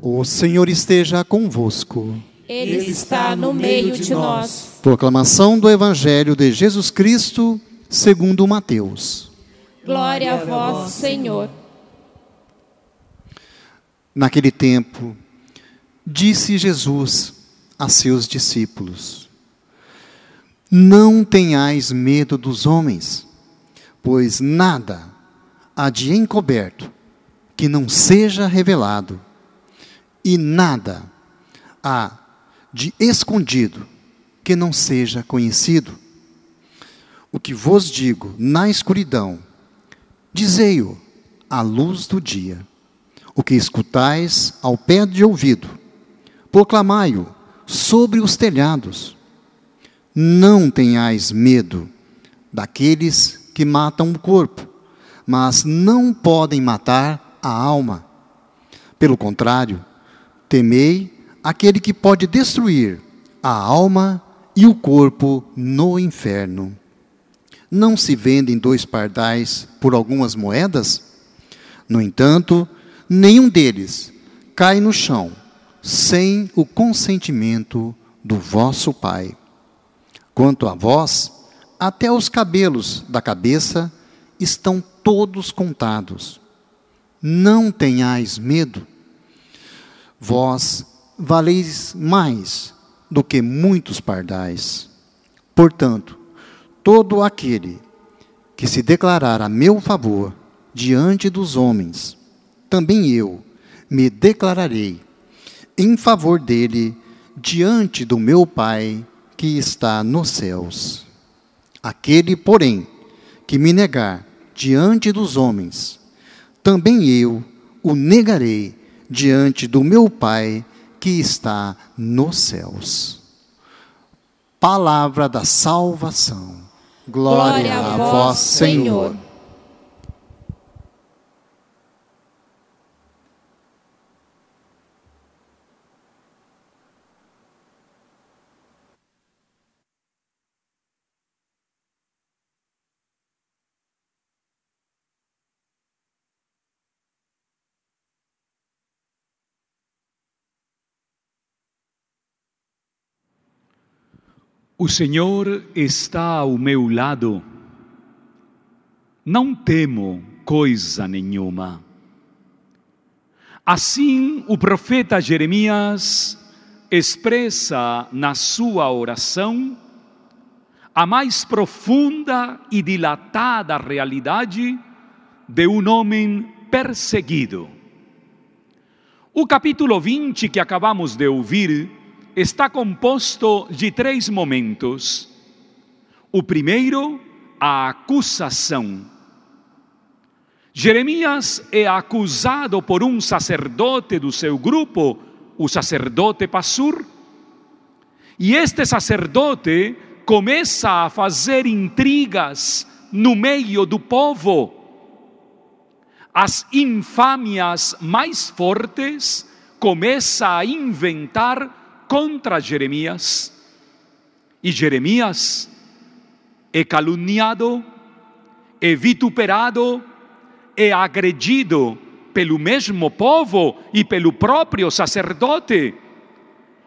O Senhor esteja convosco. Ele está no meio de nós. Proclamação do Evangelho de Jesus Cristo, segundo Mateus. Glória a vós, Senhor. Naquele tempo, disse Jesus a seus discípulos: Não tenhais medo dos homens, pois nada há de encoberto que não seja revelado, e nada há de escondido que não seja conhecido. O que vos digo na escuridão, dizei-o à luz do dia. O que escutais ao pé de ouvido, proclamai-o sobre os telhados. Não tenhais medo daqueles que matam o corpo, mas não podem matar a alma. Pelo contrário, temei aquele que pode destruir a alma e o corpo no inferno. Não se vendem dois pardais por algumas moedas? No entanto, nenhum deles cai no chão sem o consentimento do vosso Pai. Quanto a vós, até os cabelos da cabeça estão todos contados. Não tenhais medo. Vós valeis mais do que muitos pardais. Portanto, todo aquele que se declarar a meu favor diante dos homens, também eu me declararei em favor dele diante do meu Pai que está nos céus. Aquele, porém, que me negar diante dos homens, também eu o negarei diante do meu Pai que está nos céus. Palavra da salvação. Glória, Glória a vós, Senhor. Senhor. O Senhor está ao meu lado, não temo coisa nenhuma. Assim, o profeta Jeremias expressa na sua oração a mais profunda e dilatada realidade de um homem perseguido. O capítulo 20 que acabamos de ouvir está composto de três momentos. O primeiro, a acusação. Jeremias é acusado por um sacerdote do seu grupo, o sacerdote Passur, e este sacerdote começa a fazer intrigas no meio do povo. As infâmias mais fortes começa a inventar contra Jeremias. E Jeremias é caluniado, é vituperado, é agredido pelo mesmo povo e pelo próprio sacerdote,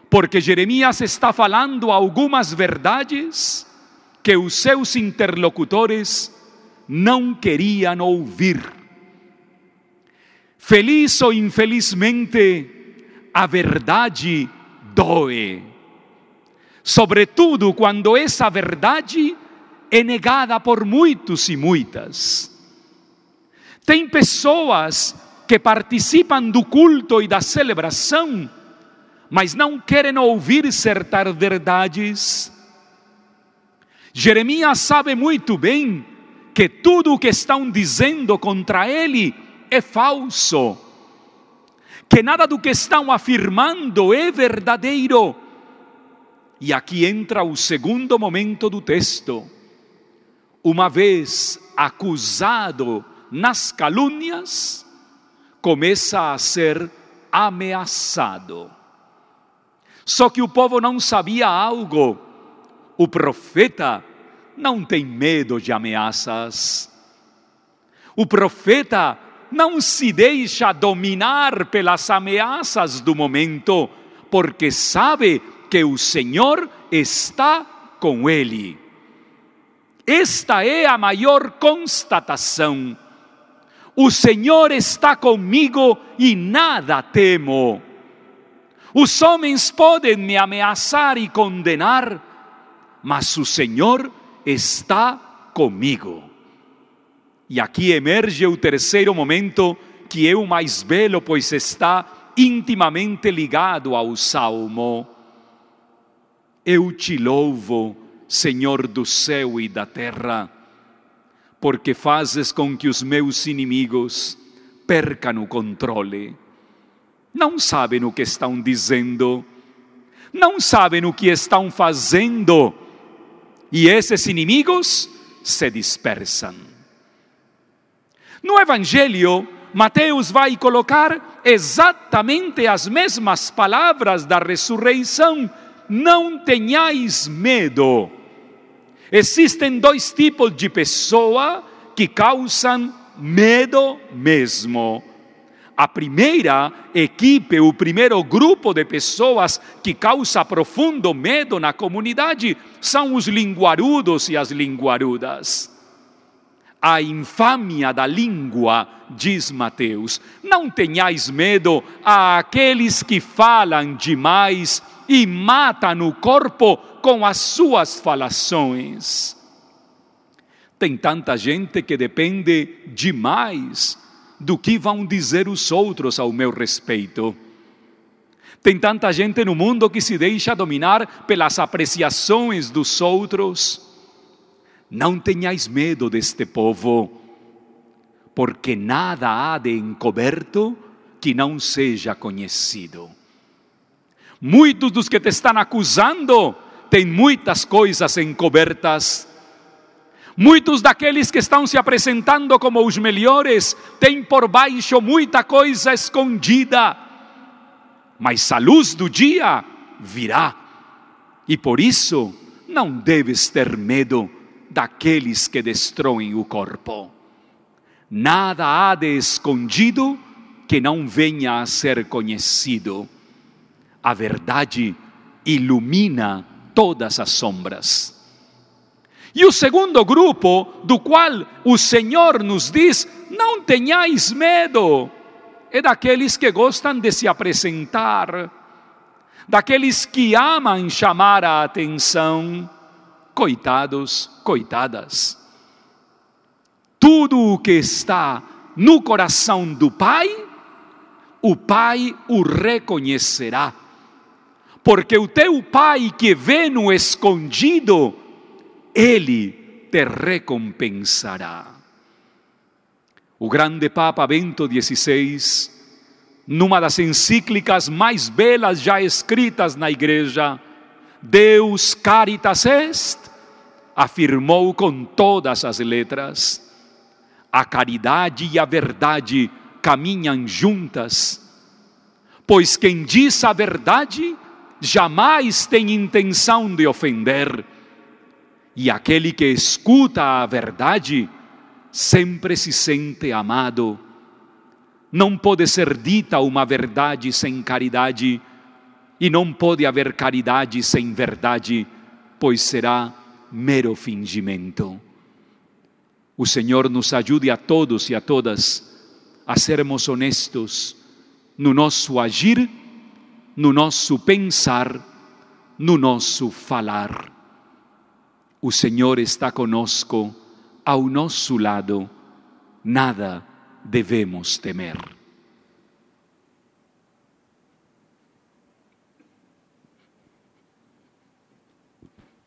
porque Jeremias está falando algumas verdades que os seus interlocutores não queriam ouvir. Feliz ou infelizmente, a verdade doe. Sobretudo quando essa verdade é negada por muitos e muitas. Tem pessoas que participam do culto e da celebração, mas não querem ouvir certas verdades. Jeremias sabe muito bem que tudo o que estão dizendo contra ele é falso que nada do que estão afirmando é verdadeiro. E aqui entra o segundo momento do texto. Uma vez acusado nas calúnias, começa a ser ameaçado. Só que o povo não sabia algo. O profeta não tem medo de ameaças. O profeta não se deixa dominar pelas ameaças do momento, porque sabe que o Senhor está com ele. Esta é a maior constatação. O Senhor está comigo e nada temo. Os homens podem me ameaçar e condenar, mas o Senhor está comigo. E aqui emerge o terceiro momento, que é o mais belo, pois está intimamente ligado ao salmo. Eu te louvo, Senhor do céu e da terra, porque fazes com que os meus inimigos percam o controle. Não sabem o que estão dizendo, não sabem o que estão fazendo, e esses inimigos se dispersam. No Evangelho, Mateus vai colocar exatamente as mesmas palavras da ressurreição não tenhais medo. Existem dois tipos de pessoa que causam medo mesmo. A primeira equipe, o primeiro grupo de pessoas que causa profundo medo na comunidade são os linguarudos e as linguarudas. A infâmia da língua, diz Mateus, não tenhais medo àqueles que falam demais e mata no corpo com as suas falações. Tem tanta gente que depende demais do que vão dizer os outros ao meu respeito. Tem tanta gente no mundo que se deixa dominar pelas apreciações dos outros. Não tenhais medo deste povo, porque nada há de encoberto que não seja conhecido. Muitos dos que te estão acusando têm muitas coisas encobertas. Muitos daqueles que estão se apresentando como os melhores têm por baixo muita coisa escondida. Mas a luz do dia virá. E por isso não deves ter medo daqueles que destroem o corpo. Nada há de escondido que não venha a ser conhecido a verdade ilumina todas as sombras. E o segundo grupo, do qual o Senhor nos diz: não tenhais medo, é daqueles que gostam de se apresentar, daqueles que amam chamar a atenção. Coitados, coitadas. Tudo o que está no coração do Pai, o Pai o reconhecerá porque o teu Pai que vê no escondido, Ele te recompensará. O grande Papa Bento XVI, numa das encíclicas mais belas já escritas na Igreja, Deus Caritas Est, afirmou com todas as letras: a caridade e a verdade caminham juntas, pois quem diz a verdade jamais tem intenção de ofender. E aquele que escuta a verdade sempre se sente amado. Não pode ser dita uma verdade sem caridade, e não pode haver caridade sem verdade, pois será mero fingimento. O Senhor nos ajude a todos e a todas a sermos honestos no nosso agir no nosso pensar, no nosso falar. O Senhor está conosco, ao nosso lado, nada devemos temer.